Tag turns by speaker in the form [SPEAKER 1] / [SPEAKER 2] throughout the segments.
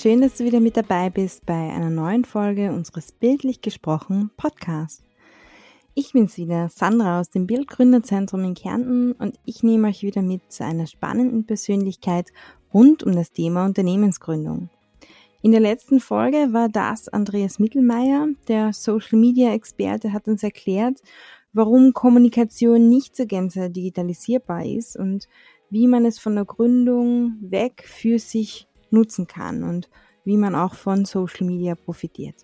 [SPEAKER 1] Schön, dass du wieder mit dabei bist bei einer neuen Folge unseres Bildlich gesprochen Podcasts. Ich bin's wieder, Sandra aus dem Bildgründerzentrum in Kärnten und ich nehme euch wieder mit zu einer spannenden Persönlichkeit rund um das Thema Unternehmensgründung. In der letzten Folge war das Andreas Mittelmeier, der Social Media Experte, hat uns erklärt, warum Kommunikation nicht zur Gänze digitalisierbar ist und wie man es von der Gründung weg für sich nutzen kann und wie man auch von Social Media profitiert.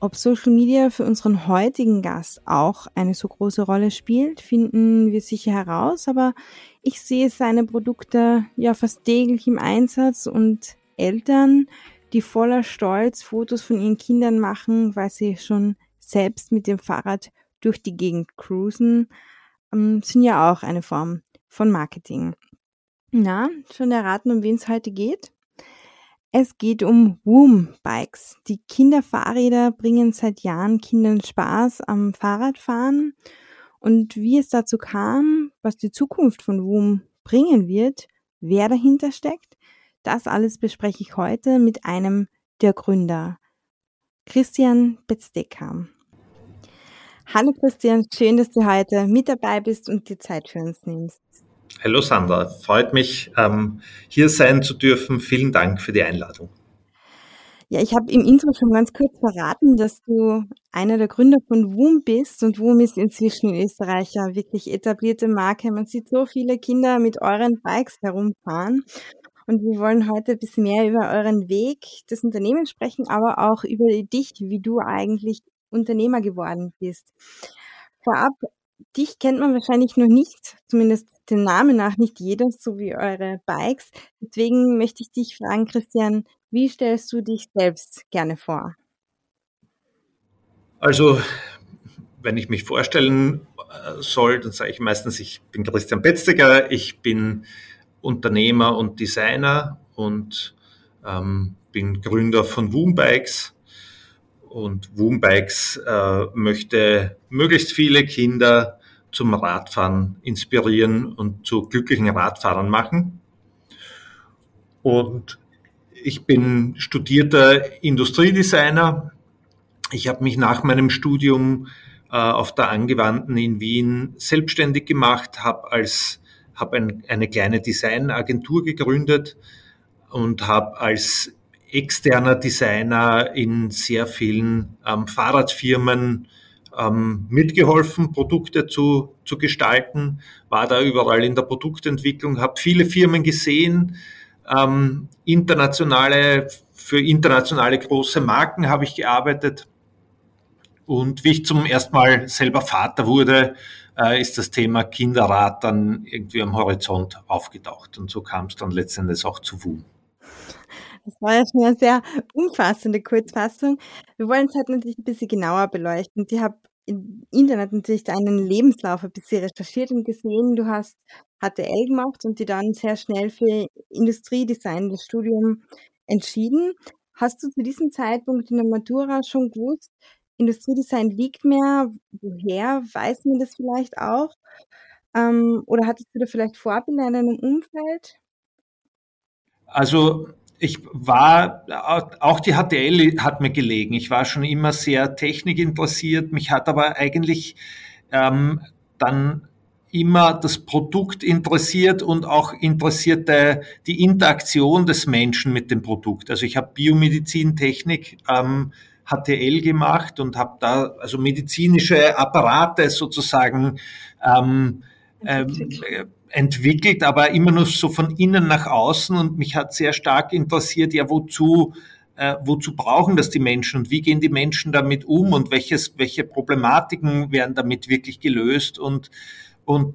[SPEAKER 1] Ob Social Media für unseren heutigen Gast auch eine so große Rolle spielt, finden wir sicher heraus, aber ich sehe seine Produkte ja fast täglich im Einsatz und Eltern, die voller Stolz Fotos von ihren Kindern machen, weil sie schon selbst mit dem Fahrrad durch die Gegend cruisen, ähm, sind ja auch eine Form von Marketing. Na, schon erraten, um wen es heute geht? Es geht um Woom-Bikes. Die Kinderfahrräder bringen seit Jahren Kindern Spaß am Fahrradfahren. Und wie es dazu kam, was die Zukunft von Woom bringen wird, wer dahinter steckt, das alles bespreche ich heute mit einem der Gründer, Christian Betzdecker. Hallo Christian, schön, dass du heute mit dabei bist und die Zeit für uns nimmst.
[SPEAKER 2] Hallo Sandra, freut mich, ähm, hier sein zu dürfen. Vielen Dank für die Einladung.
[SPEAKER 1] Ja, ich habe im Intro schon ganz kurz verraten, dass du einer der Gründer von WUM bist und WUM ist inzwischen in Österreich ja wirklich etablierte Marke. Man sieht so viele Kinder mit euren Bikes herumfahren und wir wollen heute ein bisschen mehr über euren Weg des Unternehmens sprechen, aber auch über dich, wie du eigentlich Unternehmer geworden bist. Vorab, dich kennt man wahrscheinlich noch nicht, zumindest dem Namen nach nicht jeder, so wie eure Bikes. Deswegen möchte ich dich fragen, Christian, wie stellst du dich selbst gerne vor?
[SPEAKER 2] Also, wenn ich mich vorstellen äh, soll, dann sage ich meistens, ich bin Christian Betzdecker, ich bin Unternehmer und Designer und ähm, bin Gründer von Woom Bikes. Und Woom Bikes äh, möchte möglichst viele Kinder zum Radfahren inspirieren und zu glücklichen Radfahrern machen. Und ich bin studierter Industriedesigner. Ich habe mich nach meinem Studium äh, auf der Angewandten in Wien selbstständig gemacht, habe als habe ein, eine kleine Designagentur gegründet und habe als externer Designer in sehr vielen ähm, Fahrradfirmen ähm, mitgeholfen, Produkte zu, zu gestalten, war da überall in der Produktentwicklung, habe viele Firmen gesehen, ähm, internationale, für internationale große Marken habe ich gearbeitet. Und wie ich zum ersten Mal selber Vater wurde, äh, ist das Thema Kinderrat dann irgendwie am Horizont aufgetaucht. Und so kam es dann letztendlich auch zu WUM.
[SPEAKER 1] Das war ja schon eine sehr umfassende Kurzfassung. Wir wollen es halt natürlich ein bisschen genauer beleuchten. Ich habe im Internet natürlich deinen Lebenslauf ein bisschen recherchiert und gesehen, du hast HTL gemacht und die dann sehr schnell für Industriedesign das Studium entschieden. Hast du zu diesem Zeitpunkt in der Matura schon gewusst, Industriedesign liegt mir, woher weiß man das vielleicht auch? Ähm, oder hattest du da vielleicht Vorbilder in deinem Umfeld?
[SPEAKER 2] Also ich war, auch die HTL hat mir gelegen. Ich war schon immer sehr technikinteressiert. Mich hat aber eigentlich ähm, dann immer das Produkt interessiert und auch interessierte die Interaktion des Menschen mit dem Produkt. Also ich habe Biomedizintechnik ähm, HTL gemacht und habe da also medizinische Apparate sozusagen ähm, ähm, entwickelt, aber immer nur so von innen nach außen. Und mich hat sehr stark interessiert, ja, wozu, äh, wozu brauchen das die Menschen und wie gehen die Menschen damit um und welches, welche Problematiken werden damit wirklich gelöst? Und, und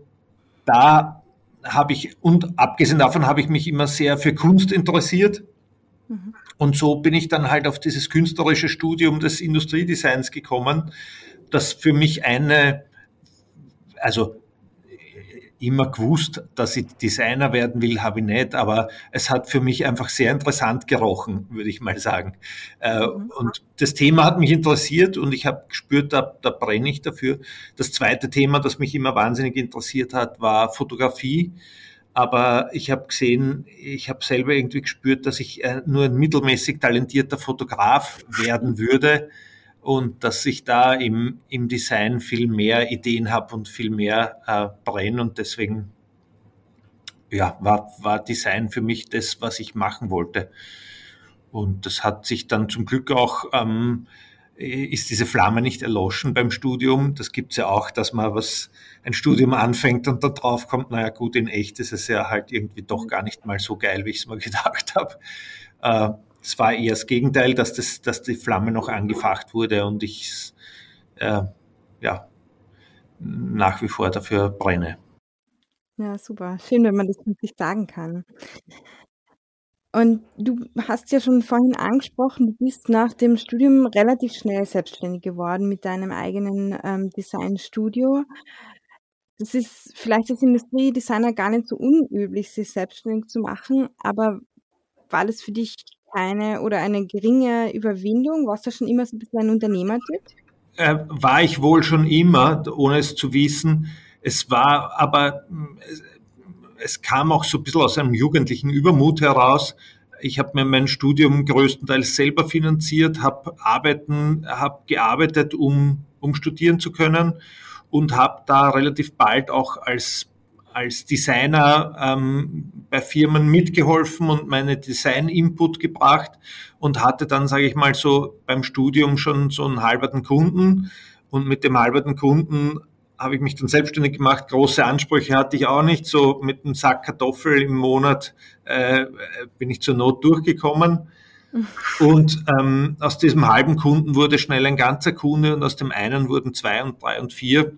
[SPEAKER 2] da habe ich, und abgesehen davon habe ich mich immer sehr für Kunst interessiert. Mhm. Und so bin ich dann halt auf dieses künstlerische Studium des Industriedesigns gekommen, das für mich eine, also immer gewusst, dass ich Designer werden will, habe ich nicht, aber es hat für mich einfach sehr interessant gerochen, würde ich mal sagen. Äh, mhm. Und das Thema hat mich interessiert und ich habe gespürt, da, da brenne ich dafür. Das zweite Thema, das mich immer wahnsinnig interessiert hat, war Fotografie. aber ich habe gesehen, ich habe selber irgendwie gespürt, dass ich äh, nur ein mittelmäßig talentierter Fotograf werden würde und dass ich da im, im Design viel mehr Ideen habe und viel mehr äh, brenne und deswegen ja, war, war Design für mich das, was ich machen wollte. Und das hat sich dann zum Glück auch, ähm, ist diese Flamme nicht erloschen beim Studium. Das gibt's ja auch, dass man was, ein Studium anfängt und dann drauf kommt, naja gut, in echt ist es ja halt irgendwie doch gar nicht mal so geil, wie ich es mir gedacht habe. Äh, es war eher das Gegenteil, dass, das, dass die Flamme noch angefacht wurde und ich äh, ja, nach wie vor dafür brenne.
[SPEAKER 1] Ja, super. Schön, wenn man das wirklich sagen kann. Und du hast ja schon vorhin angesprochen, du bist nach dem Studium relativ schnell selbstständig geworden mit deinem eigenen ähm, Designstudio. Das ist vielleicht als Industriedesigner gar nicht so unüblich, sich selbstständig zu machen, aber war das für dich keine oder eine geringe Überwindung? Warst du schon immer so ein bisschen ein Unternehmertyp?
[SPEAKER 2] Äh, war ich wohl schon immer, ohne es zu wissen. Es war aber, es kam auch so ein bisschen aus einem jugendlichen Übermut heraus. Ich habe mir mein Studium größtenteils selber finanziert, habe arbeiten, gearbeitet, um, um studieren zu können und habe da relativ bald auch als als Designer ähm, bei Firmen mitgeholfen und meine Design-Input gebracht und hatte dann, sage ich mal, so beim Studium schon so einen halberten Kunden. Und mit dem halberten Kunden habe ich mich dann selbstständig gemacht. Große Ansprüche hatte ich auch nicht. So mit einem Sack Kartoffel im Monat äh, bin ich zur Not durchgekommen. Und ähm, aus diesem halben Kunden wurde schnell ein ganzer Kunde und aus dem einen wurden zwei und drei und vier.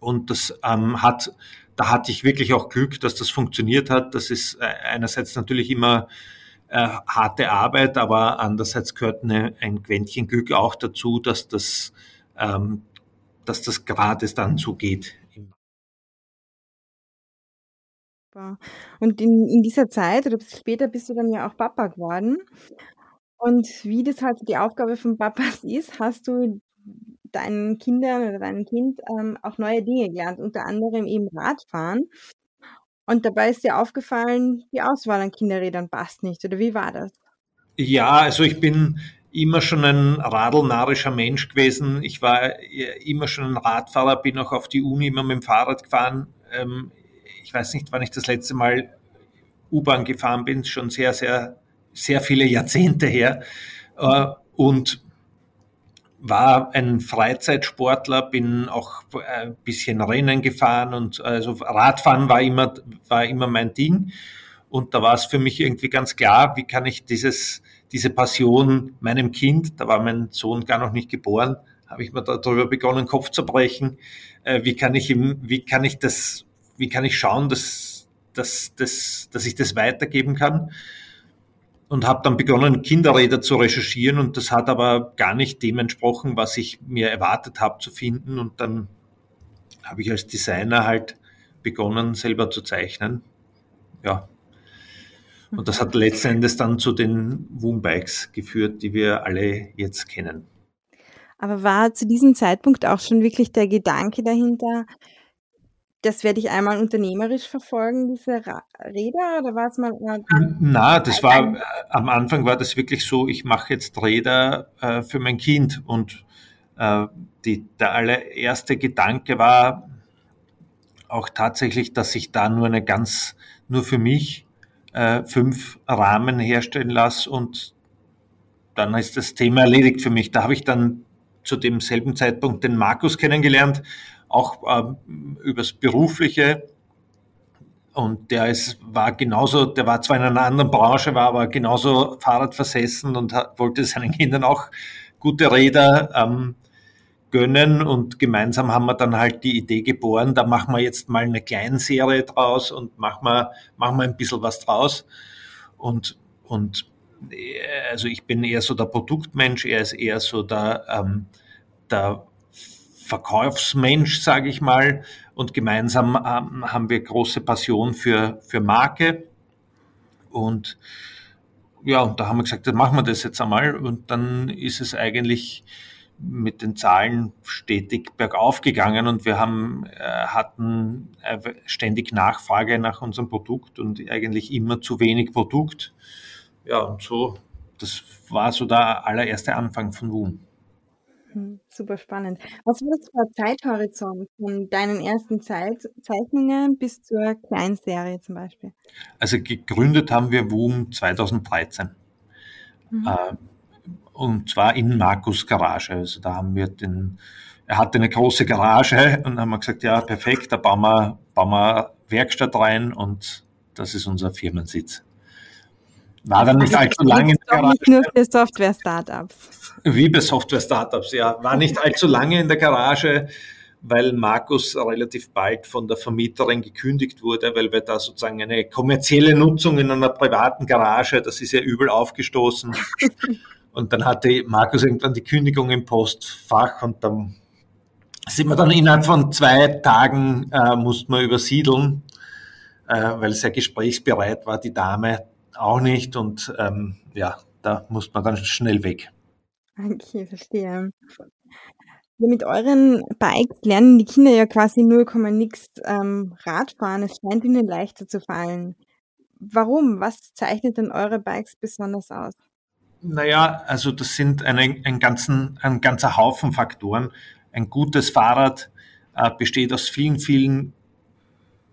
[SPEAKER 2] Und das ähm, hat, da hatte ich wirklich auch Glück, dass das funktioniert hat. Das ist äh, einerseits natürlich immer äh, harte Arbeit, aber andererseits gehört eine, ein Quäntchen Glück auch dazu, dass das ähm, dass das gerade dann so geht.
[SPEAKER 1] Und in, in dieser Zeit oder später bist du dann ja auch Papa geworden. Und wie das halt die Aufgabe von Papas ist, hast du deinen Kindern oder deinem Kind ähm, auch neue Dinge gelernt, unter anderem eben Radfahren. Und dabei ist dir aufgefallen, die Auswahl an Kinderrädern passt nicht. Oder wie war das?
[SPEAKER 2] Ja, also ich bin immer schon ein radelnarischer Mensch gewesen. Ich war immer schon ein Radfahrer, bin auch auf die Uni immer mit dem Fahrrad gefahren. Ähm, ich weiß nicht, wann ich das letzte Mal U-Bahn gefahren bin, schon sehr, sehr, sehr viele Jahrzehnte her. Äh, und war ein Freizeitsportler, bin auch ein bisschen Rennen gefahren und also Radfahren war immer, war immer mein Ding. Und da war es für mich irgendwie ganz klar, wie kann ich dieses, diese Passion meinem Kind, da war mein Sohn gar noch nicht geboren, habe ich mir darüber begonnen, Kopf zu brechen. Äh, wie kann ich ihm, wie kann ich das, wie kann ich schauen, dass, dass, dass, dass ich das weitergeben kann? Und habe dann begonnen, Kinderräder zu recherchieren und das hat aber gar nicht dem entsprochen, was ich mir erwartet habe zu finden. Und dann habe ich als Designer halt begonnen, selber zu zeichnen. Ja, und das hat letzten Endes dann zu den Woombikes geführt, die wir alle jetzt kennen.
[SPEAKER 1] Aber war zu diesem Zeitpunkt auch schon wirklich der Gedanke dahinter, das werde ich einmal unternehmerisch verfolgen, diese Räder, oder war es mal?
[SPEAKER 2] Na, das war, am Anfang war das wirklich so, ich mache jetzt Räder äh, für mein Kind und äh, die, der allererste Gedanke war auch tatsächlich, dass ich da nur eine ganz, nur für mich äh, fünf Rahmen herstellen lasse und dann ist das Thema erledigt für mich. Da habe ich dann zu demselben Zeitpunkt den Markus kennengelernt, auch äh, übers Berufliche. Und der ist, war genauso, der war zwar in einer anderen Branche, war aber genauso Fahrrad versessen und hat, wollte seinen Kindern auch gute Räder ähm, gönnen und gemeinsam haben wir dann halt die Idee geboren, da machen wir jetzt mal eine Kleinserie draus und machen wir, machen wir ein bisschen was draus. Und, und äh, also ich bin eher so der Produktmensch, er ist eher so der, ähm, der Verkaufsmensch, sage ich mal. Und gemeinsam ähm, haben wir große Passion für, für Marke. Und ja, und da haben wir gesagt, dann machen wir das jetzt einmal. Und dann ist es eigentlich mit den Zahlen stetig bergauf gegangen und wir haben, äh, hatten ständig Nachfrage nach unserem Produkt und eigentlich immer zu wenig Produkt. Ja, und so, das war so der allererste Anfang von Woom.
[SPEAKER 1] Hm, super spannend. Was war das für ein Zeithorizont von deinen ersten Zeit Zeichnungen bis zur Kleinserie zum Beispiel?
[SPEAKER 2] Also gegründet haben wir Woom 2013. Mhm. Äh, und zwar in Markus Garage. Also da haben wir den, er hatte eine große Garage und haben wir gesagt, ja, perfekt, da bauen wir, bauen wir Werkstatt rein und das ist unser Firmensitz. War dann nicht allzu lange in
[SPEAKER 1] der Garage. Nicht nur für Software-Startups.
[SPEAKER 2] Wie bei Software-Startups, ja. War nicht allzu lange in der Garage, weil Markus relativ bald von der Vermieterin gekündigt wurde, weil wir da sozusagen eine kommerzielle Nutzung in einer privaten Garage, das ist ja übel aufgestoßen. Und dann hatte Markus irgendwann die Kündigung im Postfach und dann sind wir dann innerhalb von zwei Tagen, äh, mussten wir übersiedeln, äh, weil sehr gesprächsbereit war die Dame auch nicht und ähm, ja, da musste man dann schnell weg.
[SPEAKER 1] Okay, verstehe. Ja, mit euren Bikes lernen die Kinder ja quasi 0, nix ähm, Radfahren. Es scheint ihnen leichter zu fallen. Warum? Was zeichnet denn eure Bikes besonders aus?
[SPEAKER 2] Naja, also das sind eine, ein, ganzen, ein ganzer Haufen Faktoren. Ein gutes Fahrrad äh, besteht aus vielen, vielen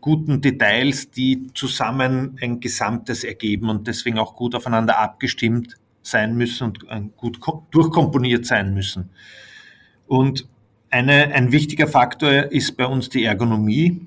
[SPEAKER 2] guten Details, die zusammen ein Gesamtes ergeben und deswegen auch gut aufeinander abgestimmt sein müssen und äh, gut durchkomponiert sein müssen. Und eine, ein wichtiger Faktor ist bei uns die Ergonomie.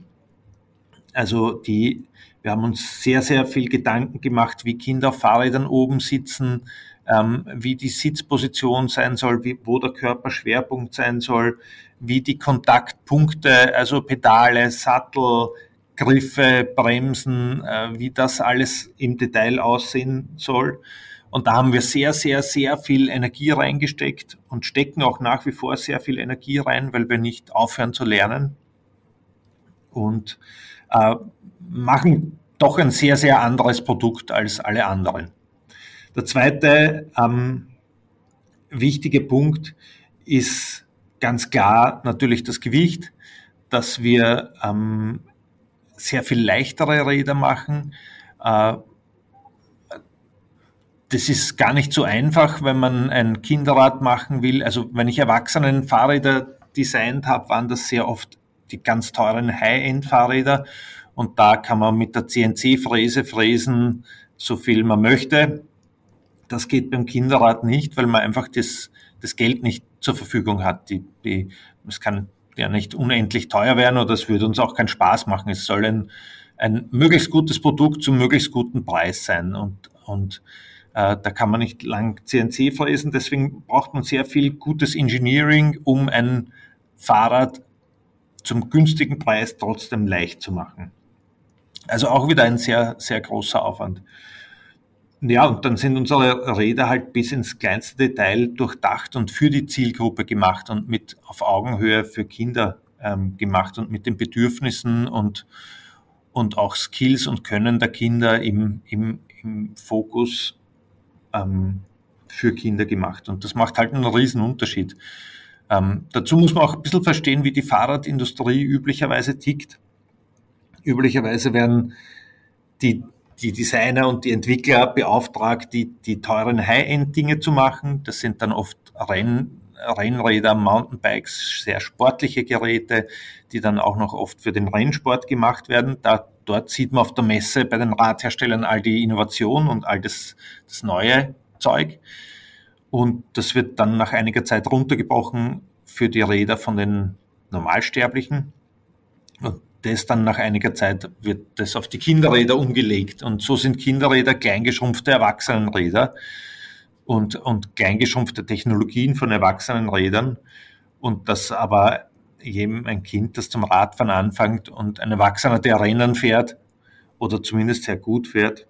[SPEAKER 2] Also die, wir haben uns sehr, sehr viel Gedanken gemacht, wie Kinder auf Fahrrädern oben sitzen, ähm, wie die Sitzposition sein soll, wie, wo der Körperschwerpunkt sein soll, wie die Kontaktpunkte, also Pedale, Sattel, Griffe, Bremsen, äh, wie das alles im Detail aussehen soll. Und da haben wir sehr, sehr, sehr viel Energie reingesteckt und stecken auch nach wie vor sehr viel Energie rein, weil wir nicht aufhören zu lernen und äh, machen doch ein sehr, sehr anderes Produkt als alle anderen. Der zweite ähm, wichtige Punkt ist ganz klar natürlich das Gewicht, dass wir ähm, sehr viel leichtere Räder machen. Äh, das ist gar nicht so einfach, wenn man ein Kinderrad machen will. Also wenn ich Erwachsenen Fahrräder designt habe, waren das sehr oft die ganz teuren High-End-Fahrräder. Und da kann man mit der CNC-Fräse fräsen, so viel man möchte. Das geht beim Kinderrad nicht, weil man einfach das, das Geld nicht zur Verfügung hat. Die, die, es kann ja nicht unendlich teuer werden oder es würde uns auch keinen Spaß machen. Es soll ein, ein möglichst gutes Produkt zum möglichst guten Preis sein und, und äh, da kann man nicht lang CNC fräsen. Deswegen braucht man sehr viel gutes Engineering, um ein Fahrrad zum günstigen Preis trotzdem leicht zu machen. Also auch wieder ein sehr, sehr großer Aufwand. Ja, und dann sind unsere Räder halt bis ins kleinste Detail durchdacht und für die Zielgruppe gemacht und mit auf Augenhöhe für Kinder ähm, gemacht und mit den Bedürfnissen und, und auch Skills und Können der Kinder im, im, im Fokus ähm, für Kinder gemacht. Und das macht halt einen riesen Unterschied. Ähm, dazu muss man auch ein bisschen verstehen, wie die Fahrradindustrie üblicherweise tickt. Üblicherweise werden die die Designer und die Entwickler beauftragt, die, die teuren High-End-Dinge zu machen. Das sind dann oft Renn, Rennräder, Mountainbikes, sehr sportliche Geräte, die dann auch noch oft für den Rennsport gemacht werden. Da, dort sieht man auf der Messe bei den Radherstellern all die Innovation und all das, das neue Zeug. Und das wird dann nach einiger Zeit runtergebrochen für die Räder von den Normalsterblichen. Und das dann nach einiger Zeit wird das auf die Kinderräder umgelegt. Und so sind Kinderräder kleingeschrumpfte Erwachsenenräder und, und kleingeschrumpfte Technologien von Erwachsenenrädern. Und das aber jedem ein Kind, das zum Radfahren anfängt und ein Erwachsener, der Rennen fährt oder zumindest sehr gut fährt,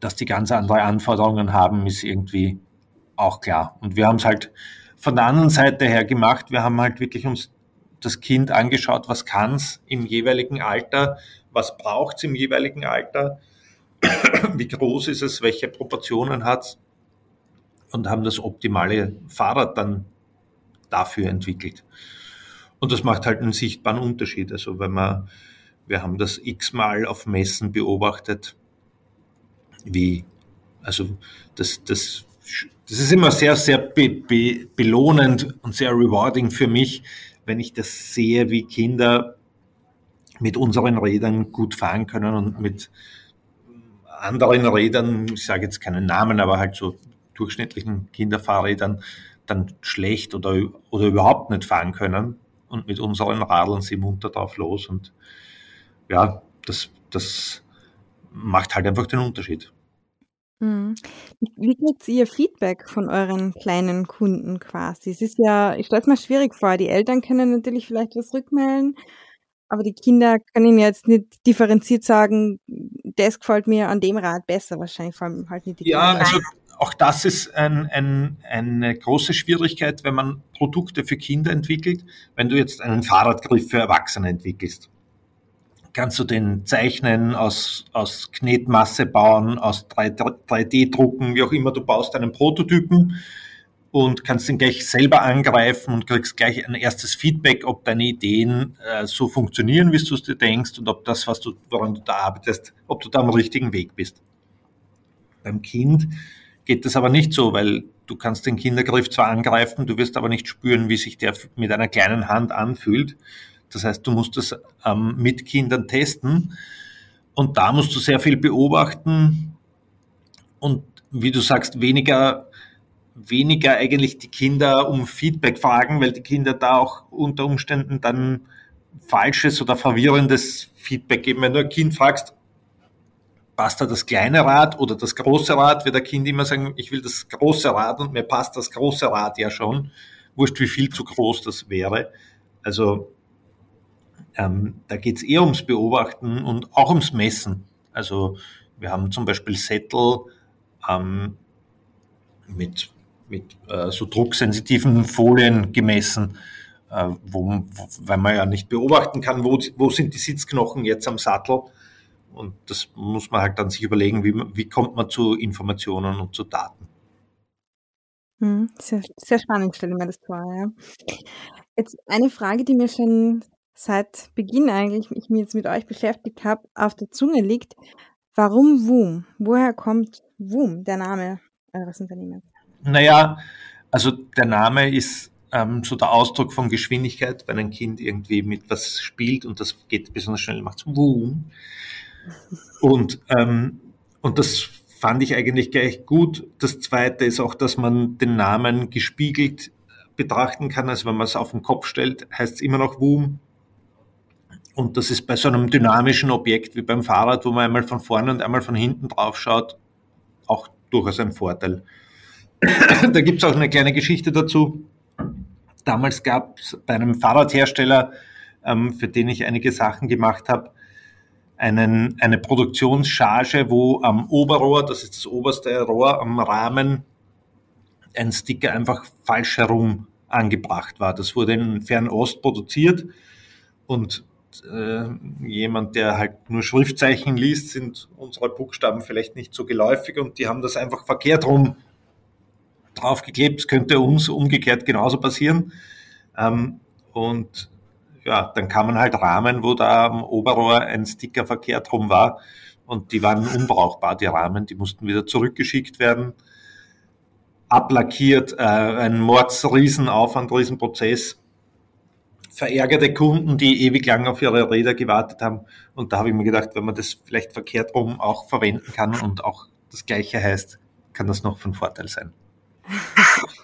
[SPEAKER 2] dass die ganz andere Anforderungen haben, ist irgendwie auch klar. Und wir haben es halt von der anderen Seite her gemacht. Wir haben halt wirklich uns das Kind angeschaut, was kann es im jeweiligen Alter, was braucht es im jeweiligen Alter, wie groß ist es, welche Proportionen hat es und haben das optimale Fahrrad dann dafür entwickelt. Und das macht halt einen sichtbaren Unterschied. Also wenn man, wir haben das x-mal auf Messen beobachtet, wie, also das, das, das ist immer sehr, sehr be, be, belohnend und sehr rewarding für mich, wenn ich das sehe, wie Kinder mit unseren Rädern gut fahren können und mit anderen Rädern, ich sage jetzt keinen Namen, aber halt so durchschnittlichen Kinderfahrrädern dann schlecht oder, oder überhaupt nicht fahren können. Und mit unseren Radeln sie munter drauf los. Und ja, das, das macht halt einfach den Unterschied.
[SPEAKER 1] Mhm. Wie kriegt ihr Feedback von euren kleinen Kunden quasi? Es ist ja, ich stelle es mir schwierig vor. Die Eltern können natürlich vielleicht was rückmelden, aber die Kinder können jetzt nicht differenziert sagen, das gefällt mir an dem Rad besser, wahrscheinlich vor allem halt nicht die
[SPEAKER 2] Ja, Kinder. also auch das ist ein, ein, eine große Schwierigkeit, wenn man Produkte für Kinder entwickelt. Wenn du jetzt einen Fahrradgriff für Erwachsene entwickelst, kannst du den zeichnen, aus, aus Knetmasse bauen, aus 3D drucken, wie auch immer. Du baust einen Prototypen und kannst ihn gleich selber angreifen und kriegst gleich ein erstes Feedback, ob deine Ideen äh, so funktionieren, wie du es dir denkst und ob das, was du, woran du da arbeitest, ob du da am richtigen Weg bist. Beim Kind geht das aber nicht so, weil du kannst den Kindergriff zwar angreifen, du wirst aber nicht spüren, wie sich der mit einer kleinen Hand anfühlt. Das heißt, du musst das ähm, mit Kindern testen und da musst du sehr viel beobachten und wie du sagst, weniger weniger eigentlich die Kinder um Feedback fragen, weil die Kinder da auch unter Umständen dann falsches oder verwirrendes Feedback geben. Wenn du ein Kind fragst, passt da das kleine Rad oder das große Rad, wird der Kind immer sagen, ich will das große Rad und mir passt das große Rad ja schon. Wurscht, wie viel zu groß das wäre. Also ähm, da geht es eher ums Beobachten und auch ums Messen. Also wir haben zum Beispiel Sättel ähm, mit mit äh, so drucksensitiven Folien gemessen, äh, wo, weil man ja nicht beobachten kann, wo, wo sind die Sitzknochen jetzt am Sattel. Und das muss man halt dann sich überlegen, wie, wie kommt man zu Informationen und zu Daten.
[SPEAKER 1] Hm, sehr, sehr spannend, stelle ich mir das vor. Ja. Jetzt eine Frage, die mir schon seit Beginn eigentlich, ich mich jetzt mit euch beschäftigt habe, auf der Zunge liegt. Warum WUM? Woher kommt WUM, der Name eures Unternehmens?
[SPEAKER 2] Naja, also der Name ist ähm, so der Ausdruck von Geschwindigkeit, wenn ein Kind irgendwie mit was spielt und das geht besonders schnell, macht es Boom. Und, ähm, und das fand ich eigentlich gleich gut. Das zweite ist auch, dass man den Namen gespiegelt betrachten kann. Also wenn man es auf den Kopf stellt, heißt es immer noch Boom. Und das ist bei so einem dynamischen Objekt wie beim Fahrrad, wo man einmal von vorne und einmal von hinten drauf schaut, auch durchaus ein Vorteil. da gibt es auch eine kleine Geschichte dazu. Damals gab es bei einem Fahrradhersteller, ähm, für den ich einige Sachen gemacht habe, eine Produktionscharge, wo am Oberrohr, das ist das oberste Rohr am Rahmen, ein Sticker einfach falsch herum angebracht war. Das wurde in Fernost produziert und äh, jemand, der halt nur Schriftzeichen liest, sind unsere Buchstaben vielleicht nicht so geläufig und die haben das einfach verkehrt rum draufgeklebt. Es könnte uns umgekehrt genauso passieren. Ähm, und ja, dann kann man halt Rahmen, wo da am Oberrohr ein Sticker verkehrt rum war. Und die waren unbrauchbar, die Rahmen. Die mussten wieder zurückgeschickt werden. Ablackiert, äh, ein Mordsriesenaufwand, Riesenprozess. Verärgerte Kunden, die ewig lang auf ihre Räder gewartet haben. Und da habe ich mir gedacht, wenn man das vielleicht verkehrt rum auch verwenden kann und auch das Gleiche heißt, kann das noch von Vorteil sein.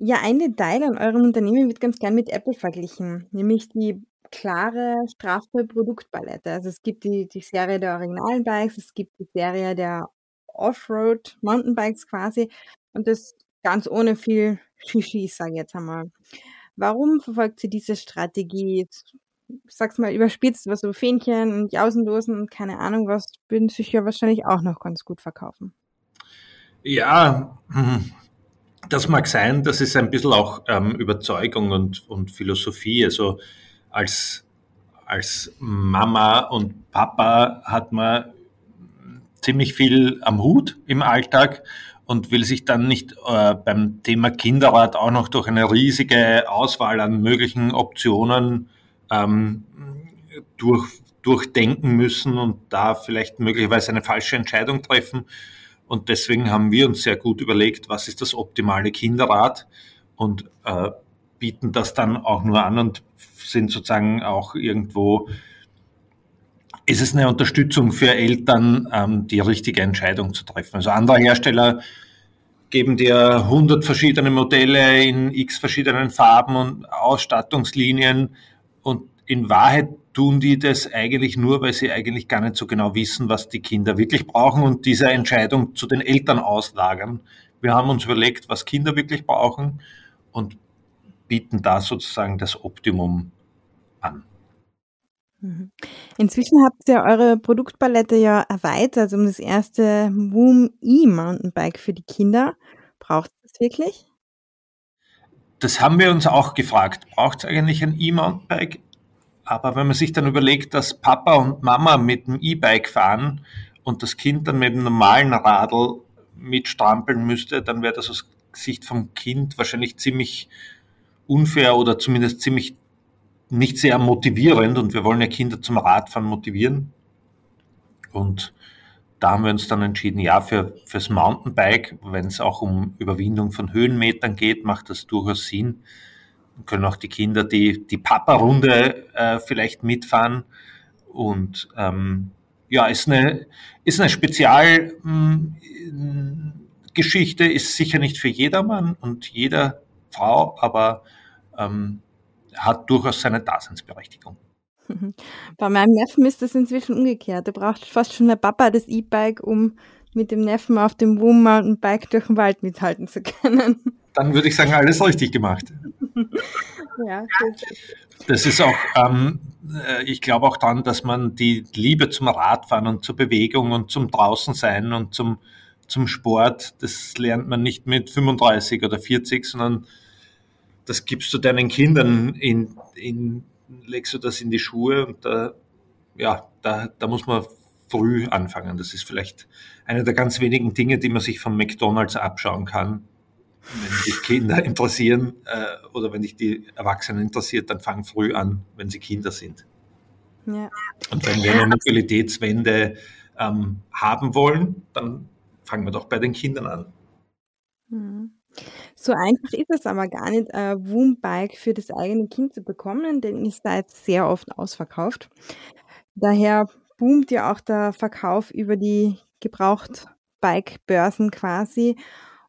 [SPEAKER 1] Ja, ein Detail an eurem Unternehmen wird ganz gern mit Apple verglichen, nämlich die klare, straffe Produktpalette. Also es gibt die, die Serie der originalen Bikes, es gibt die Serie der Offroad Mountainbikes quasi und das ganz ohne viel Shishi, sage ich jetzt einmal. Warum verfolgt sie diese Strategie? Jetzt, sag's mal überspitzt, was so Fähnchen und Jausendosen und keine Ahnung was, würden sich ja wahrscheinlich auch noch ganz gut verkaufen.
[SPEAKER 2] Ja, hm, das mag sein, das ist ein bisschen auch ähm, Überzeugung und, und Philosophie. Also als, als Mama und Papa hat man ziemlich viel am Hut im Alltag und will sich dann nicht äh, beim Thema Kinderrat auch noch durch eine riesige Auswahl an möglichen Optionen ähm, durch, durchdenken müssen und da vielleicht möglicherweise eine falsche Entscheidung treffen. Und deswegen haben wir uns sehr gut überlegt, was ist das optimale Kinderrat und äh, bieten das dann auch nur an und sind sozusagen auch irgendwo, ist es eine Unterstützung für Eltern, ähm, die richtige Entscheidung zu treffen. Also andere Hersteller geben dir 100 verschiedene Modelle in x verschiedenen Farben und Ausstattungslinien und in Wahrheit tun die das eigentlich nur, weil sie eigentlich gar nicht so genau wissen, was die Kinder wirklich brauchen und diese Entscheidung zu den Eltern auslagern. Wir haben uns überlegt, was Kinder wirklich brauchen und bieten da sozusagen das Optimum an.
[SPEAKER 1] Mhm. Inzwischen habt ihr eure Produktpalette ja erweitert um das erste Woom E-Mountainbike für die Kinder. Braucht es das wirklich?
[SPEAKER 2] Das haben wir uns auch gefragt. Braucht es eigentlich ein E-Mountainbike? Aber wenn man sich dann überlegt, dass Papa und Mama mit dem E-Bike fahren und das Kind dann mit dem normalen Radl mitstrampeln müsste, dann wäre das aus Sicht vom Kind wahrscheinlich ziemlich unfair oder zumindest ziemlich nicht sehr motivierend und wir wollen ja Kinder zum Radfahren motivieren. Und da haben wir uns dann entschieden, ja, für, fürs Mountainbike, wenn es auch um Überwindung von Höhenmetern geht, macht das durchaus Sinn. Dann können auch die Kinder die, die Papa-Runde äh, vielleicht mitfahren. Und ähm, ja, ist eine, ist eine Spezialgeschichte, ist sicher nicht für jedermann und jeder Frau, aber ähm, hat durchaus seine Daseinsberechtigung.
[SPEAKER 1] Bei meinem Neffen ist das inzwischen umgekehrt. Er braucht fast schon der Papa das E-Bike, um mit dem Neffen auf dem Woom Mountainbike durch den Wald mithalten zu können.
[SPEAKER 2] Dann würde ich sagen, alles richtig gemacht. ja, das ist auch, ähm, äh, ich glaube auch dann, dass man die Liebe zum Radfahren und zur Bewegung und zum Draußensein und zum, zum Sport, das lernt man nicht mit 35 oder 40, sondern das gibst du deinen Kindern in, in legst du das in die Schuhe und da, ja, da, da muss man früh anfangen. Das ist vielleicht eine der ganz wenigen Dinge, die man sich von McDonalds abschauen kann. Wenn dich Kinder interessieren äh, oder wenn dich die Erwachsenen interessiert, dann fang früh an, wenn sie Kinder sind. Ja. Und wenn wir eine Mobilitätswende ähm, haben wollen, dann fangen wir doch bei den Kindern an.
[SPEAKER 1] Mhm. So einfach ist es aber gar nicht, ein Woombike für das eigene Kind zu bekommen, denn ist da jetzt sehr oft ausverkauft. Daher boomt ja auch der Verkauf über die Gebrauchtbike-Börsen quasi.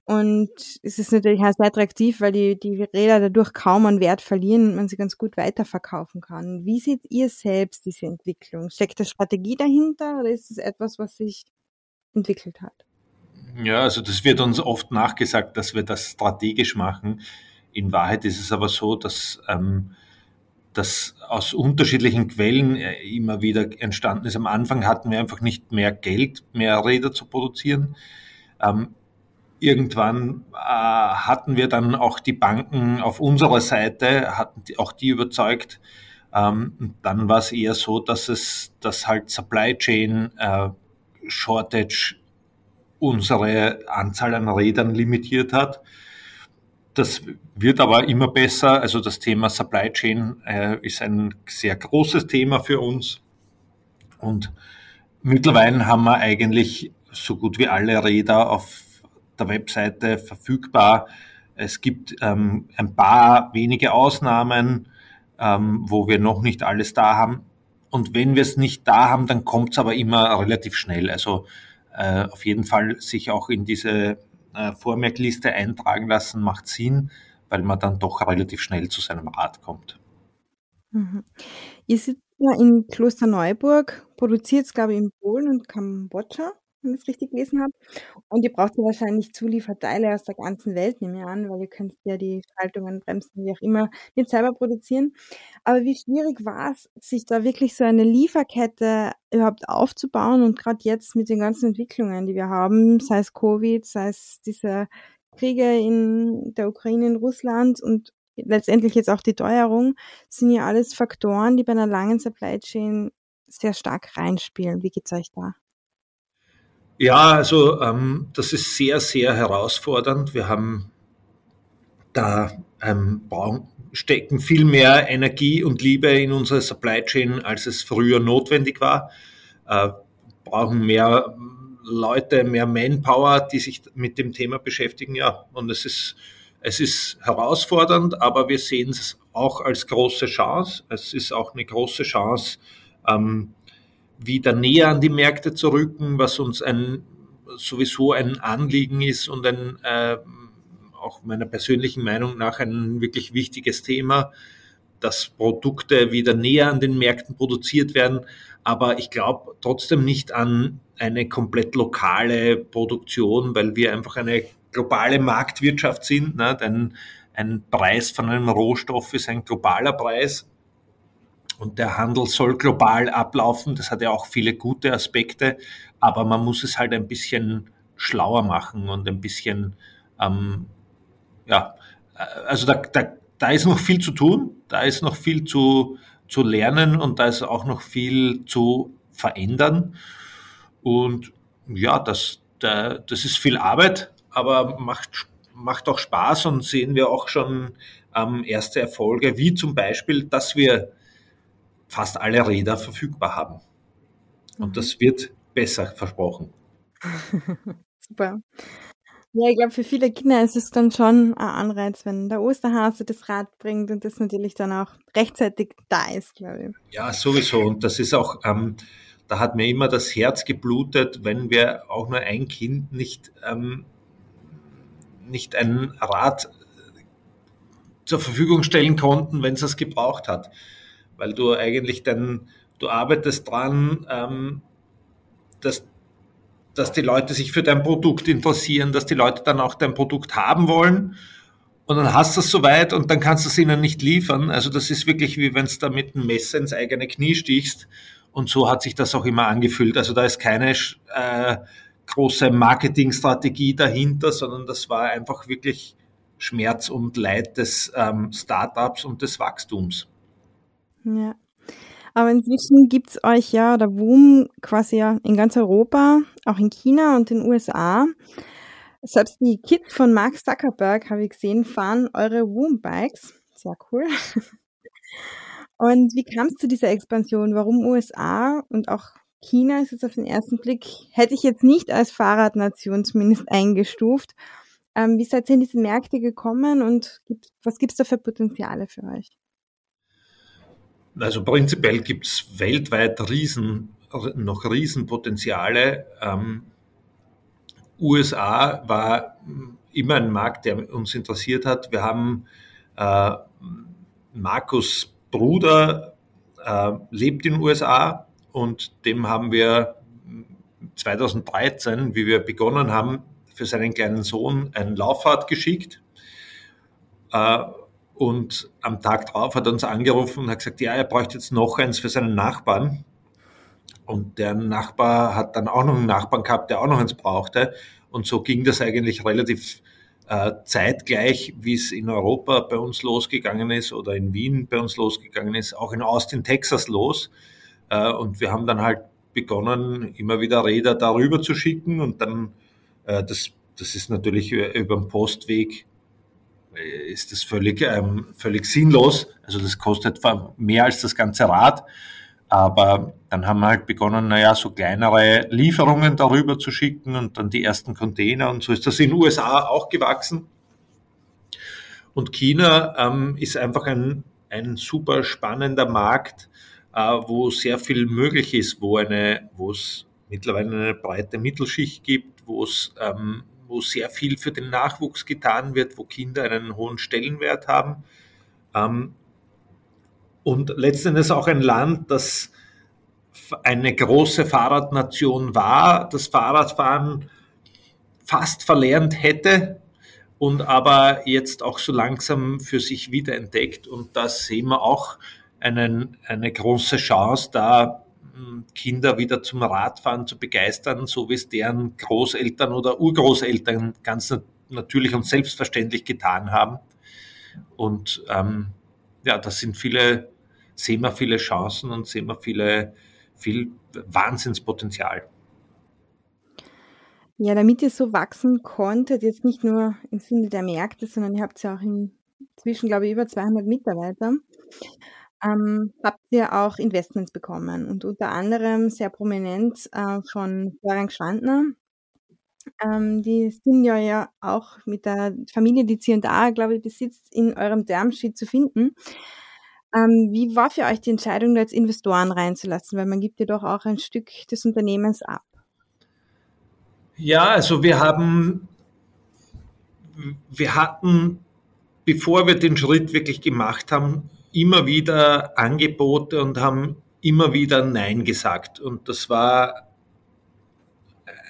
[SPEAKER 1] Und es ist natürlich auch sehr attraktiv, weil die, die Räder dadurch kaum an Wert verlieren und man sie ganz gut weiterverkaufen kann. Wie seht ihr selbst diese Entwicklung? Steckt da Strategie dahinter oder ist es etwas, was sich entwickelt hat?
[SPEAKER 2] Ja, also das wird uns oft nachgesagt, dass wir das strategisch machen. In Wahrheit ist es aber so, dass ähm, das aus unterschiedlichen Quellen äh, immer wieder entstanden ist. Am Anfang hatten wir einfach nicht mehr Geld, mehr Räder zu produzieren. Ähm, irgendwann äh, hatten wir dann auch die Banken auf unserer Seite, hatten die, auch die überzeugt. Ähm, dann war es eher so, dass es, dass halt Supply Chain äh, Shortage unsere Anzahl an Rädern limitiert hat. Das wird aber immer besser. Also das Thema Supply Chain äh, ist ein sehr großes Thema für uns. Und mittlerweile haben wir eigentlich so gut wie alle Räder auf der Webseite verfügbar. Es gibt ähm, ein paar wenige Ausnahmen, ähm, wo wir noch nicht alles da haben. Und wenn wir es nicht da haben, dann kommt es aber immer relativ schnell. Also äh, auf jeden Fall sich auch in diese äh, Vormerkliste eintragen lassen, macht Sinn, weil man dann doch relativ schnell zu seinem Rat kommt.
[SPEAKER 1] Mhm. Ihr sitzt ja in Klosterneuburg, produziert es, glaube ich, in Polen und Kambodscha wenn ich es richtig gelesen habe. Und ihr braucht ja wahrscheinlich Zulieferteile aus der ganzen Welt, nehme ich an, weil ihr könnt ja die Schaltungen, Bremsen, wie auch immer, nicht selber produzieren. Aber wie schwierig war es, sich da wirklich so eine Lieferkette überhaupt aufzubauen und gerade jetzt mit den ganzen Entwicklungen, die wir haben, sei es Covid, sei es diese Kriege in der Ukraine, in Russland und letztendlich jetzt auch die Teuerung, sind ja alles Faktoren, die bei einer langen Supply Chain sehr stark reinspielen. Wie geht's euch da?
[SPEAKER 2] Ja, also ähm, das ist sehr, sehr herausfordernd. Wir haben da ähm, stecken viel mehr Energie und Liebe in unsere Supply Chain, als es früher notwendig war. Äh, brauchen mehr Leute, mehr Manpower, die sich mit dem Thema beschäftigen. Ja, und es ist, es ist herausfordernd, aber wir sehen es auch als große Chance. Es ist auch eine große Chance, ähm, wieder näher an die Märkte zu rücken, was uns ein, sowieso ein Anliegen ist und ein, äh, auch meiner persönlichen Meinung nach ein wirklich wichtiges Thema, dass Produkte wieder näher an den Märkten produziert werden. Aber ich glaube trotzdem nicht an eine komplett lokale Produktion, weil wir einfach eine globale Marktwirtschaft sind. Ne? Ein, ein Preis von einem Rohstoff ist ein globaler Preis und der Handel soll global ablaufen. Das hat ja auch viele gute Aspekte, aber man muss es halt ein bisschen schlauer machen und ein bisschen, ähm, ja, also da, da, da ist noch viel zu tun, da ist noch viel zu, zu lernen und da ist auch noch viel zu verändern. Und ja, das, da, das ist viel Arbeit, aber macht, macht auch Spaß und sehen wir auch schon ähm, erste Erfolge, wie zum Beispiel, dass wir fast alle Räder verfügbar haben. Und mhm. das wird besser versprochen.
[SPEAKER 1] Super. Ja, ich glaube, für viele Kinder ist es dann schon ein Anreiz, wenn der Osterhase das Rad bringt und das natürlich dann auch rechtzeitig da ist, glaube
[SPEAKER 2] ich. Ja, sowieso. Und das ist auch, ähm, da hat mir immer das Herz geblutet, wenn wir auch nur ein Kind nicht, ähm, nicht ein Rad zur Verfügung stellen konnten, wenn es es gebraucht hat weil du eigentlich dann, du arbeitest dran, ähm, dass, dass die Leute sich für dein Produkt interessieren, dass die Leute dann auch dein Produkt haben wollen. Und dann hast du es soweit und dann kannst du es ihnen nicht liefern. Also das ist wirklich wie wenn es da mit einem Messer ins eigene Knie stichst. Und so hat sich das auch immer angefühlt. Also da ist keine äh, große Marketingstrategie dahinter, sondern das war einfach wirklich Schmerz und Leid des ähm, Startups und des Wachstums.
[SPEAKER 1] Ja. Aber inzwischen gibt es euch ja, oder Boom quasi ja in ganz Europa, auch in China und den USA. Selbst die Kids von Mark Zuckerberg, habe ich gesehen, fahren eure Woom-Bikes. Sehr cool. Und wie kam es zu dieser Expansion? Warum USA und auch China ist jetzt auf den ersten Blick, hätte ich jetzt nicht als Fahrradnation zumindest eingestuft. Ähm, wie seid ihr in diese Märkte gekommen und gibt, was gibt es da für Potenziale für euch?
[SPEAKER 2] Also prinzipiell gibt es weltweit riesen, noch Riesenpotenziale. Ähm, USA war immer ein Markt, der uns interessiert hat. Wir haben äh, Markus Bruder äh, lebt in den USA und dem haben wir 2013, wie wir begonnen haben, für seinen kleinen Sohn ein Laufrad geschickt. Äh, und am Tag drauf hat er uns angerufen und hat gesagt, ja, er bräuchte jetzt noch eins für seinen Nachbarn. Und der Nachbar hat dann auch noch einen Nachbarn gehabt, der auch noch eins brauchte. Und so ging das eigentlich relativ äh, zeitgleich, wie es in Europa bei uns losgegangen ist oder in Wien bei uns losgegangen ist, auch in Austin, Texas los. Äh, und wir haben dann halt begonnen, immer wieder Räder darüber zu schicken. Und dann, äh, das, das ist natürlich über den Postweg ist das völlig, ähm, völlig sinnlos. Also das kostet mehr als das ganze Rad. Aber dann haben wir halt begonnen, naja, so kleinere Lieferungen darüber zu schicken und dann die ersten Container. Und so ist das in den USA auch gewachsen. Und China ähm, ist einfach ein, ein super spannender Markt, äh, wo sehr viel möglich ist, wo es mittlerweile eine breite Mittelschicht gibt, wo es ähm, wo sehr viel für den Nachwuchs getan wird, wo Kinder einen hohen Stellenwert haben. Ähm, und letztendlich auch ein Land, das eine große Fahrradnation war, das Fahrradfahren fast verlernt hätte und aber jetzt auch so langsam für sich wiederentdeckt. Und da sehen wir auch einen, eine große Chance, da Kinder wieder zum Radfahren zu begeistern, so wie es deren Großeltern oder Urgroßeltern ganz natürlich und selbstverständlich getan haben. Und ähm, ja, das sind viele, sehen wir viele Chancen und sehen wir viele, viel Wahnsinnspotenzial.
[SPEAKER 1] Ja, damit ihr so wachsen konntet, jetzt nicht nur im Sinne der Märkte, sondern ihr habt ja auch inzwischen, glaube ich, über 200 Mitarbeiter, ähm, habt ihr auch Investments bekommen und unter anderem sehr prominent äh, von Florian Schwandner. Ähm, die sind ja, ja auch mit der Familie, die C&A, glaube ich, besitzt, in eurem Termsheet zu finden. Ähm, wie war für euch die Entscheidung, da jetzt Investoren reinzulassen? Weil man gibt ja doch auch ein Stück des Unternehmens ab.
[SPEAKER 2] Ja, also wir haben, wir hatten, bevor wir den Schritt wirklich gemacht haben, immer wieder Angebote und haben immer wieder Nein gesagt. Und das war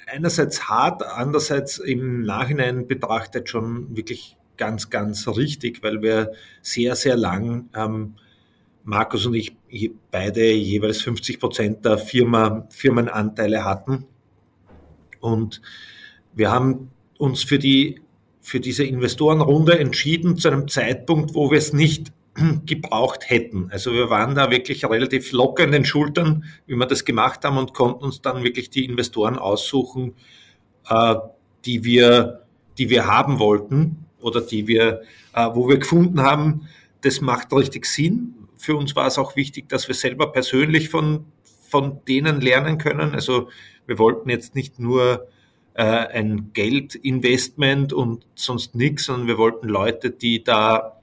[SPEAKER 2] einerseits hart, andererseits im Nachhinein betrachtet schon wirklich ganz, ganz richtig, weil wir sehr, sehr lang, ähm, Markus und ich beide jeweils 50 Prozent der Firma, Firmenanteile hatten. Und wir haben uns für die, für diese Investorenrunde entschieden zu einem Zeitpunkt, wo wir es nicht gebraucht hätten. Also wir waren da wirklich relativ locker in den Schultern, wie wir das gemacht haben und konnten uns dann wirklich die Investoren aussuchen, äh, die wir, die wir haben wollten oder die wir, äh, wo wir gefunden haben, das macht richtig Sinn. Für uns war es auch wichtig, dass wir selber persönlich von, von denen lernen können. Also wir wollten jetzt nicht nur äh, ein Geldinvestment und sonst nichts, sondern wir wollten Leute, die da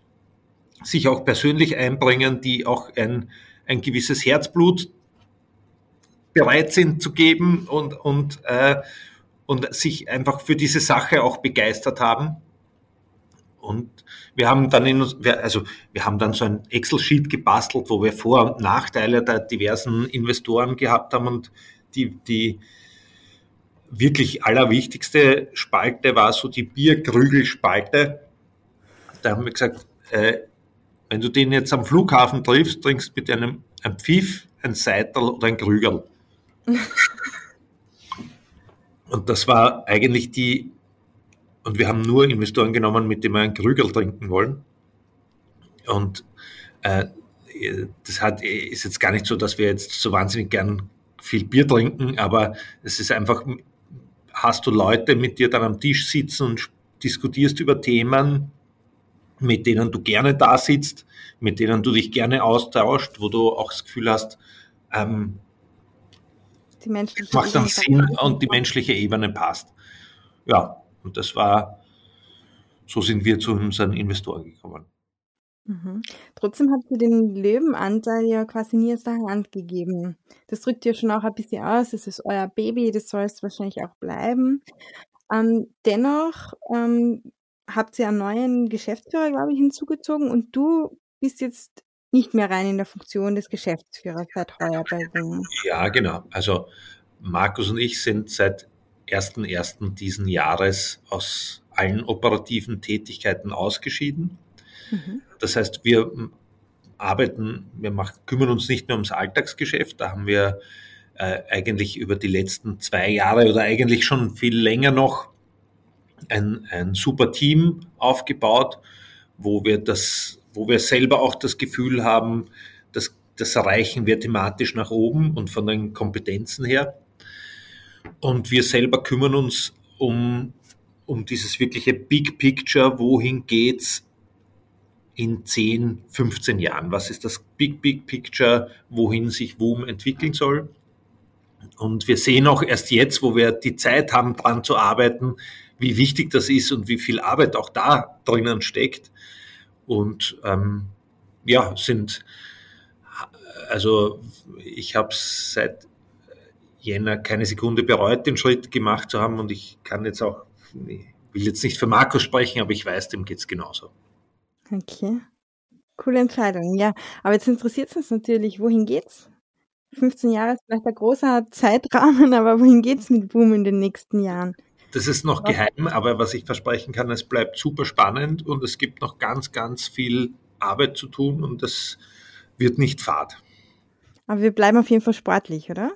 [SPEAKER 2] sich auch persönlich einbringen, die auch ein, ein gewisses Herzblut bereit sind zu geben und, und, äh, und sich einfach für diese Sache auch begeistert haben. Und wir haben dann in, also wir haben dann so ein Excel-Sheet gebastelt, wo wir Vor- und Nachteile der diversen Investoren gehabt haben und die, die wirklich allerwichtigste Spalte war so die Bierkrügelspalte. Da haben wir gesagt, äh, wenn du den jetzt am Flughafen triffst, trinkst mit einem ein Pfiff, ein Seitel oder ein Krügerl. und das war eigentlich die, und wir haben nur Investoren genommen, mit denen wir ein Krügerl trinken wollen. Und äh, das hat, ist jetzt gar nicht so, dass wir jetzt so wahnsinnig gern viel Bier trinken, aber es ist einfach, hast du Leute mit dir dann am Tisch sitzen und diskutierst über Themen, mit denen du gerne da sitzt, mit denen du dich gerne austauscht, wo du auch das Gefühl hast, ähm, die menschliche macht dann Sinn und die menschliche Ebene passt. Ja, und das war, so sind wir zu unseren Investoren gekommen.
[SPEAKER 1] Mhm. Trotzdem habt ihr den Löwenanteil ja quasi nie aus der Hand gegeben. Das drückt ihr schon auch ein bisschen aus. Es ist euer Baby, das soll es wahrscheinlich auch bleiben. Ähm, dennoch ähm, habt ihr einen neuen Geschäftsführer, glaube ich, hinzugezogen und du bist jetzt nicht mehr rein in der Funktion des Geschäftsführers seit heuer bei Zoom.
[SPEAKER 2] Ja, genau. Also Markus und ich sind seit 1.1. diesen Jahres aus allen operativen Tätigkeiten ausgeschieden. Mhm. Das heißt, wir arbeiten, wir machen, kümmern uns nicht mehr ums Alltagsgeschäft. Da haben wir äh, eigentlich über die letzten zwei Jahre oder eigentlich schon viel länger noch ein, ein super Team aufgebaut, wo wir das, wo wir selber auch das Gefühl haben, dass das erreichen wir thematisch nach oben und von den Kompetenzen her. Und wir selber kümmern uns um, um dieses wirkliche Big Picture, wohin geht's in 10, 15 Jahren? Was ist das Big, Big Picture, wohin sich WUM entwickeln soll? Und wir sehen auch erst jetzt, wo wir die Zeit haben, dran zu arbeiten, wie wichtig das ist und wie viel Arbeit auch da drinnen steckt. Und ähm, ja, sind, also ich habe seit Jänner keine Sekunde bereut, den Schritt gemacht zu haben und ich kann jetzt auch, ich will jetzt nicht für Markus sprechen, aber ich weiß, dem geht es genauso.
[SPEAKER 1] Okay. Coole Entscheidung, ja. Aber jetzt interessiert es uns natürlich, wohin geht's? 15 Jahre ist vielleicht ein großer Zeitrahmen, aber wohin geht's mit Boom in den nächsten Jahren?
[SPEAKER 2] Das ist noch geheim, aber was ich versprechen kann, es bleibt super spannend und es gibt noch ganz, ganz viel Arbeit zu tun und das wird nicht fad.
[SPEAKER 1] Aber wir bleiben auf jeden Fall sportlich, oder?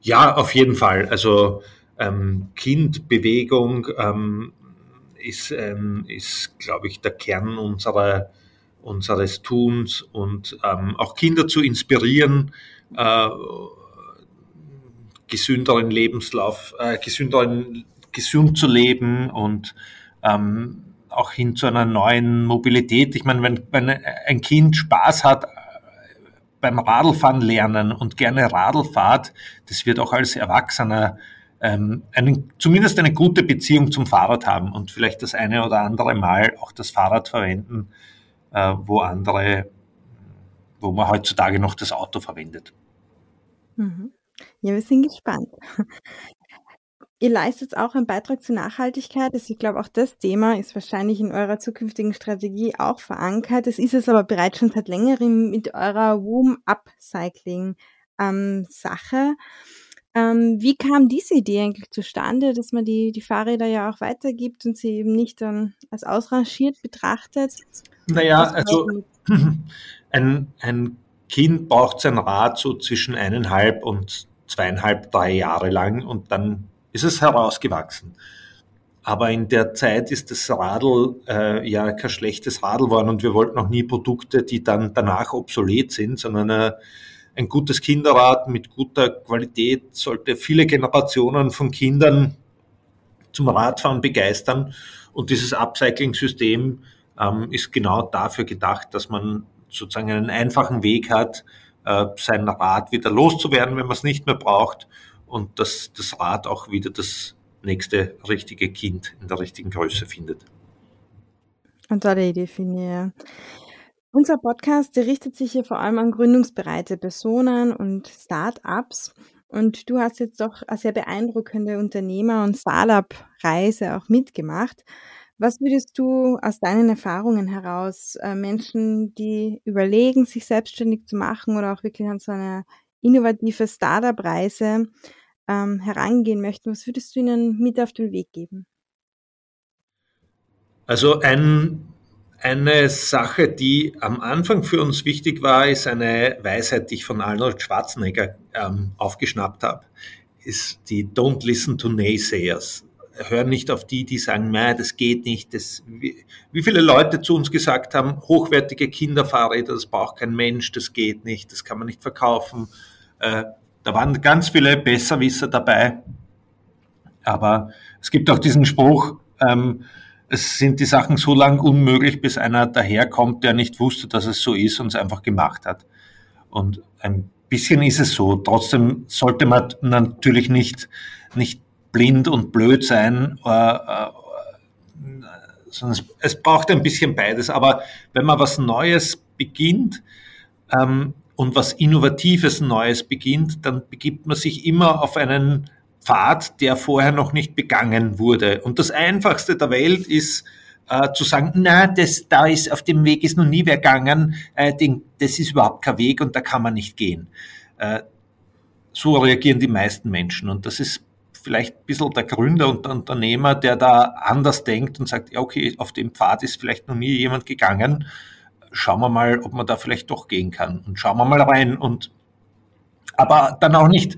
[SPEAKER 2] Ja, auf jeden Fall. Also ähm, Kindbewegung ähm, ist, ähm, ist glaube ich, der Kern unserer, unseres Tuns und ähm, auch Kinder zu inspirieren, äh, gesünderen Lebenslauf, äh, gesünderen, gesund zu leben und ähm, auch hin zu einer neuen Mobilität. Ich meine, wenn, wenn ein Kind Spaß hat beim Radlfahren lernen und gerne Radl fahrt, das wird auch als Erwachsener ähm, einen, zumindest eine gute Beziehung zum Fahrrad haben und vielleicht das eine oder andere Mal auch das Fahrrad verwenden, äh, wo andere, wo man heutzutage noch das Auto verwendet.
[SPEAKER 1] Mhm. Ja, wir sind gespannt. Ihr leistet auch einen Beitrag zur Nachhaltigkeit. Also ich glaube, auch das Thema ist wahrscheinlich in eurer zukünftigen Strategie auch verankert. Es ist es aber bereits schon seit längerem mit eurer Womb Upcycling ähm, Sache. Ähm, wie kam diese Idee eigentlich zustande, dass man die, die Fahrräder ja auch weitergibt und sie eben nicht dann als ausrangiert betrachtet?
[SPEAKER 2] Naja, also ein, ein Kind braucht sein Rad so zwischen eineinhalb und zweieinhalb, drei Jahre lang und dann ist es herausgewachsen. Aber in der Zeit ist das Radl äh, ja kein schlechtes Radl geworden und wir wollten auch nie Produkte, die dann danach obsolet sind, sondern äh, ein gutes Kinderrad mit guter Qualität sollte viele Generationen von Kindern zum Radfahren begeistern. Und dieses Upcycling-System ähm, ist genau dafür gedacht, dass man sozusagen einen einfachen Weg hat, äh, sein Rad wieder loszuwerden, wenn man es nicht mehr braucht und dass das Rad auch wieder das nächste richtige Kind in der richtigen Größe findet.
[SPEAKER 1] Und finde ich. Unser Podcast richtet sich hier vor allem an gründungsbereite Personen und Start-ups. Und du hast jetzt doch eine sehr beeindruckende Unternehmer- und Startup-Reise auch mitgemacht. Was würdest du aus deinen Erfahrungen heraus äh, Menschen, die überlegen, sich selbstständig zu machen oder auch wirklich an so eine innovative Startup-Reise ähm, herangehen möchten, was würdest du ihnen mit auf den Weg geben?
[SPEAKER 2] Also ein eine Sache, die am Anfang für uns wichtig war, ist eine Weisheit, die ich von Arnold Schwarzenegger ähm, aufgeschnappt habe, ist die Don't listen to naysayers. Hör nicht auf die, die sagen, nein, das geht nicht. Das, wie, wie viele Leute zu uns gesagt haben, hochwertige Kinderfahrräder, das braucht kein Mensch, das geht nicht, das kann man nicht verkaufen. Äh, da waren ganz viele Besserwisser dabei. Aber es gibt auch diesen Spruch, ähm, es sind die Sachen so lang unmöglich, bis einer daherkommt, der nicht wusste, dass es so ist und es einfach gemacht hat. Und ein bisschen ist es so. Trotzdem sollte man natürlich nicht, nicht blind und blöd sein, äh, äh, sondern es, braucht ein bisschen beides. Aber wenn man was Neues beginnt ähm, und was Innovatives Neues beginnt, dann begibt man sich immer auf einen Pfad, der vorher noch nicht begangen wurde. Und das Einfachste der Welt ist, äh, zu sagen, na, das, da ist, auf dem Weg ist noch nie wer gegangen, äh, den, das ist überhaupt kein Weg und da kann man nicht gehen. Äh, so reagieren die meisten Menschen und das ist vielleicht ein bisschen der Gründer und der Unternehmer, der da anders denkt und sagt, ja, okay, auf dem Pfad ist vielleicht noch nie jemand gegangen, schauen wir mal, ob man da vielleicht doch gehen kann. Und schauen wir mal rein. Und aber dann auch nicht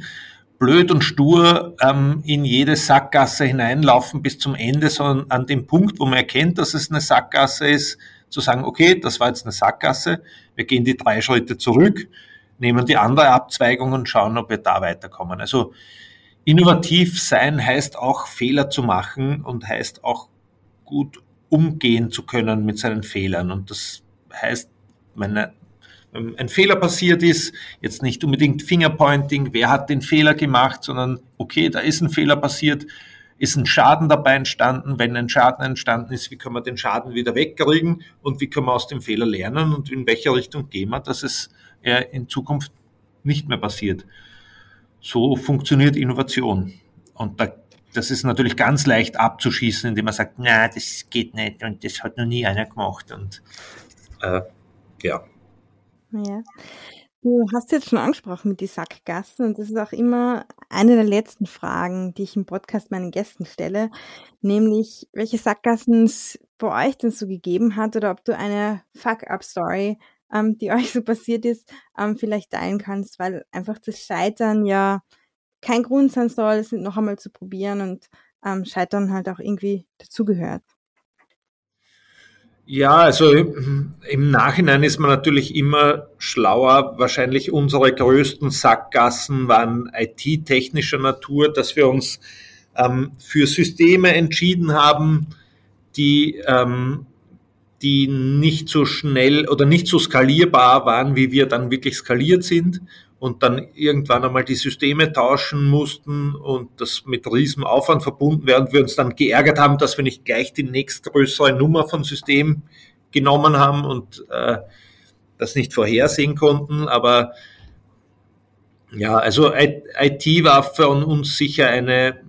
[SPEAKER 2] blöd und stur ähm, in jede Sackgasse hineinlaufen bis zum Ende, sondern an dem Punkt, wo man erkennt, dass es eine Sackgasse ist, zu sagen, okay, das war jetzt eine Sackgasse, wir gehen die drei Schritte zurück, nehmen die andere Abzweigung und schauen, ob wir da weiterkommen. Also innovativ sein heißt auch Fehler zu machen und heißt auch gut umgehen zu können mit seinen Fehlern. Und das heißt, ähm, ein Fehler passiert ist, jetzt nicht unbedingt Fingerpointing, wer hat den Fehler gemacht, sondern okay, da ist ein Fehler passiert, ist ein Schaden dabei entstanden. Wenn ein Schaden entstanden ist, wie können wir den Schaden wieder wegkriegen und wie können wir aus dem Fehler lernen und in welche Richtung gehen wir, dass es in Zukunft nicht mehr passiert. So funktioniert Innovation. Und da, das ist natürlich ganz leicht abzuschießen, indem man sagt, na, das geht nicht und das hat noch nie einer gemacht. Und äh, ja.
[SPEAKER 1] Ja. Du hast jetzt schon angesprochen mit die Sackgassen und das ist auch immer eine der letzten Fragen, die ich im Podcast meinen Gästen stelle, nämlich welche Sackgassen es bei euch denn so gegeben hat oder ob du eine Fuck-up-Story, ähm, die euch so passiert ist, ähm, vielleicht teilen kannst, weil einfach das Scheitern ja kein Grund sein soll, es noch einmal zu probieren und ähm, Scheitern halt auch irgendwie dazugehört.
[SPEAKER 2] Ja, also im Nachhinein ist man natürlich immer schlauer. Wahrscheinlich unsere größten Sackgassen waren IT-technischer Natur, dass wir uns ähm, für Systeme entschieden haben, die, ähm, die nicht so schnell oder nicht so skalierbar waren, wie wir dann wirklich skaliert sind und dann irgendwann einmal die Systeme tauschen mussten und das mit riesem Aufwand verbunden wäre und wir uns dann geärgert haben, dass wir nicht gleich die nächstgrößere Nummer von System genommen haben und äh, das nicht vorhersehen konnten. Aber ja, also IT war für uns sicher eine,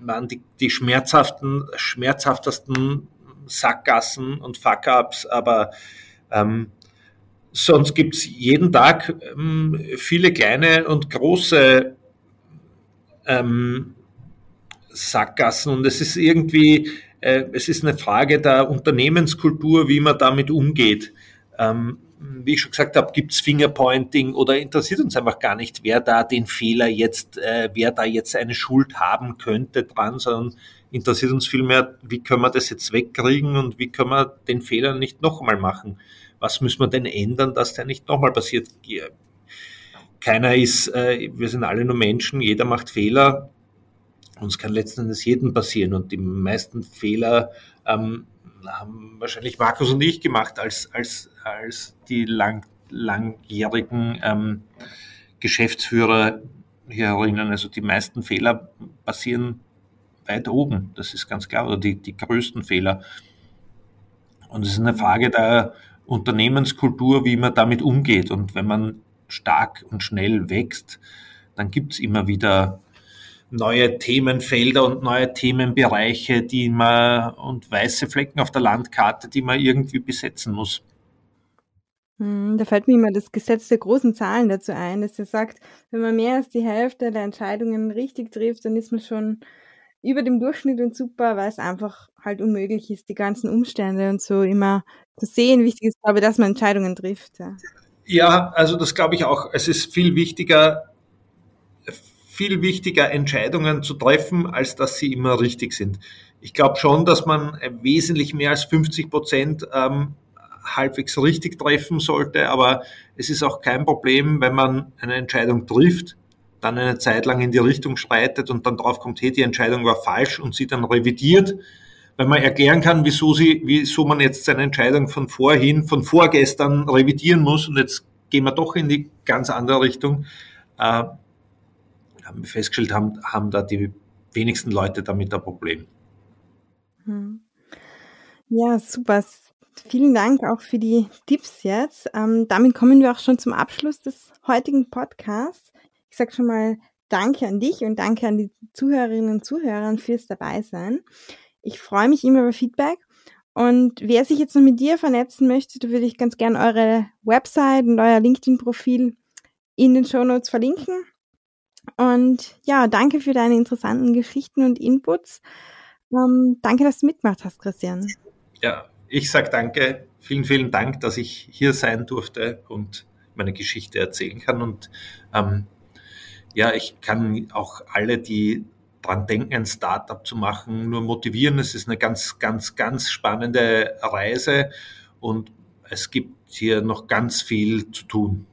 [SPEAKER 2] waren die, die schmerzhaften, schmerzhaftesten Sackgassen und Fuck-ups, aber ähm, Sonst gibt es jeden Tag ähm, viele kleine und große ähm, Sackgassen und es ist irgendwie, äh, es ist eine Frage der Unternehmenskultur, wie man damit umgeht. Ähm, wie ich schon gesagt habe, gibt es Fingerpointing oder interessiert uns einfach gar nicht, wer da den Fehler jetzt, äh, wer da jetzt eine Schuld haben könnte dran, sondern interessiert uns vielmehr, wie können wir das jetzt wegkriegen und wie können wir den Fehler nicht nochmal machen was müssen wir denn ändern, dass der nicht nochmal passiert. Keiner ist, äh, wir sind alle nur Menschen, jeder macht Fehler. Uns kann letzten Endes jedem passieren und die meisten Fehler ähm, haben wahrscheinlich Markus und ich gemacht als, als, als die lang, langjährigen ähm, Geschäftsführer hier herinnen. Also die meisten Fehler passieren weit oben, das ist ganz klar, oder die, die größten Fehler. Und es ist eine Frage der Unternehmenskultur, wie man damit umgeht. Und wenn man stark und schnell wächst, dann gibt es immer wieder neue Themenfelder und neue Themenbereiche, die man und weiße Flecken auf der Landkarte, die man irgendwie besetzen muss.
[SPEAKER 1] Hm, da fällt mir immer das Gesetz der großen Zahlen dazu ein, dass er sagt, wenn man mehr als die Hälfte der Entscheidungen richtig trifft, dann ist man schon über dem Durchschnitt und super, weil es einfach halt unmöglich ist, die ganzen Umstände und so immer zu sehen. Wichtig ist, glaube ich, dass man Entscheidungen trifft. Ja,
[SPEAKER 2] ja also das glaube ich auch. Es ist viel wichtiger, viel wichtiger, Entscheidungen zu treffen, als dass sie immer richtig sind. Ich glaube schon, dass man wesentlich mehr als 50 Prozent ähm, halbwegs richtig treffen sollte, aber es ist auch kein Problem, wenn man eine Entscheidung trifft, dann eine Zeit lang in die Richtung schreitet und dann drauf kommt, hey, die Entscheidung war falsch und sie dann revidiert, weil man erklären kann, wieso sie, wieso man jetzt seine Entscheidung von vorhin, von vorgestern revidieren muss und jetzt gehen wir doch in die ganz andere Richtung. Äh, haben wir festgestellt, haben, haben da die wenigsten Leute damit ein Problem.
[SPEAKER 1] Hm. Ja, super. Vielen Dank auch für die Tipps jetzt. Ähm, damit kommen wir auch schon zum Abschluss des heutigen Podcasts. Ich sage schon mal Danke an dich und danke an die Zuhörerinnen und Zuhörer fürs Dabeisein. Ich freue mich immer über Feedback. Und wer sich jetzt noch mit dir vernetzen möchte, da würde ich ganz gerne eure Website und euer LinkedIn-Profil in den Show Notes verlinken. Und ja, danke für deine interessanten Geschichten und Inputs. Ähm, danke, dass du mitgemacht hast, Christian.
[SPEAKER 2] Ja, ich sage danke. Vielen, vielen Dank, dass ich hier sein durfte und meine Geschichte erzählen kann. Und ähm, ja, ich kann auch alle, die dran denken, ein Startup zu machen, nur motivieren. Es ist eine ganz, ganz, ganz spannende Reise und es gibt hier noch ganz viel zu tun.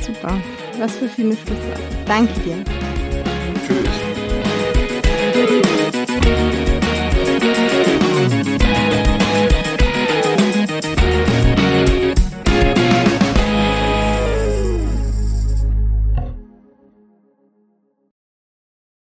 [SPEAKER 1] Super. Was für schöne Schlusswort. Danke dir.
[SPEAKER 2] Tschüss.